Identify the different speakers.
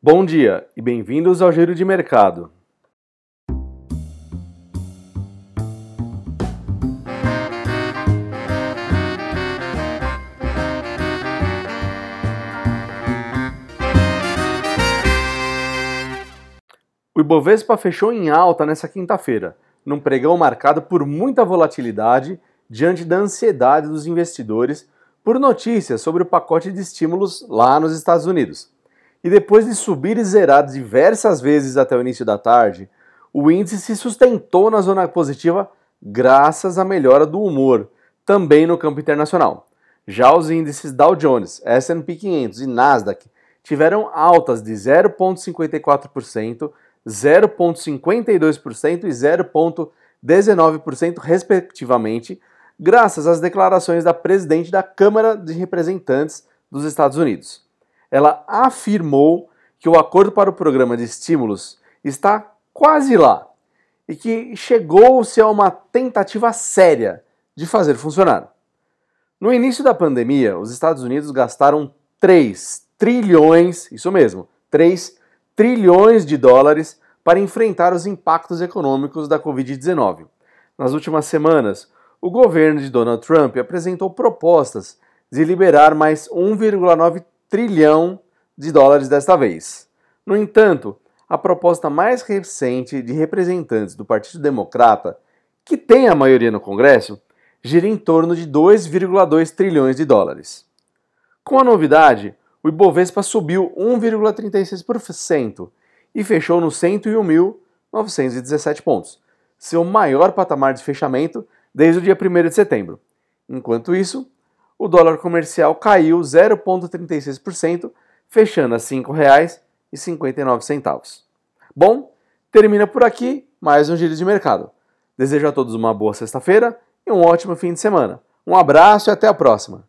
Speaker 1: Bom dia e bem-vindos ao Giro de Mercado. O Ibovespa fechou em alta nesta quinta-feira, num pregão marcado por muita volatilidade diante da ansiedade dos investidores por notícias sobre o pacote de estímulos lá nos Estados Unidos. E depois de subir e zerar diversas vezes até o início da tarde, o índice se sustentou na zona positiva graças à melhora do humor, também no campo internacional. Já os índices Dow Jones, S&P 500 e Nasdaq tiveram altas de 0,54%, 0,52% e 0,19% respectivamente, graças às declarações da presidente da Câmara de Representantes dos Estados Unidos. Ela afirmou que o acordo para o programa de estímulos está quase lá e que chegou-se a uma tentativa séria de fazer funcionar. No início da pandemia, os Estados Unidos gastaram 3 trilhões, isso mesmo, 3 trilhões de dólares para enfrentar os impactos econômicos da Covid-19. Nas últimas semanas, o governo de Donald Trump apresentou propostas de liberar mais 1,9 trilhão de dólares desta vez. No entanto, a proposta mais recente de representantes do Partido Democrata, que tem a maioria no Congresso, gira em torno de 2,2 trilhões de dólares. Com a novidade, o Ibovespa subiu 1,36% e fechou nos 101.917 pontos, seu maior patamar de fechamento desde o dia 1 de setembro. Enquanto isso, o dólar comercial caiu 0,36%, fechando a R$ 5,59. Bom, termina por aqui mais um Giro de Mercado. Desejo a todos uma boa sexta-feira e um ótimo fim de semana. Um abraço e até a próxima!